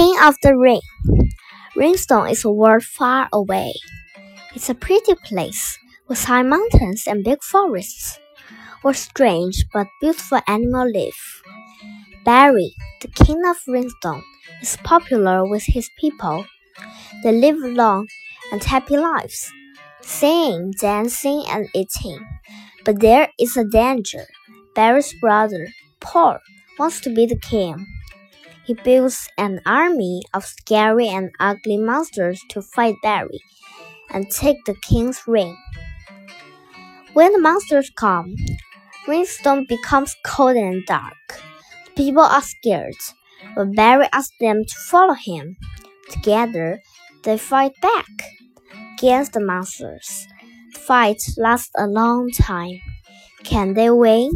King of the Ring. Ringstone is a world far away. It's a pretty place with high mountains and big forests, where strange but beautiful animals live. Barry, the king of Ringstone, is popular with his people. They live long and happy lives, singing, dancing, and eating. But there is a danger. Barry's brother, Paul, wants to be the king. He builds an army of scary and ugly monsters to fight Barry and take the king's ring. When the monsters come, Ringstone becomes cold and dark. People are scared, but Barry asks them to follow him. Together, they fight back against the monsters. The fight lasts a long time. Can they win?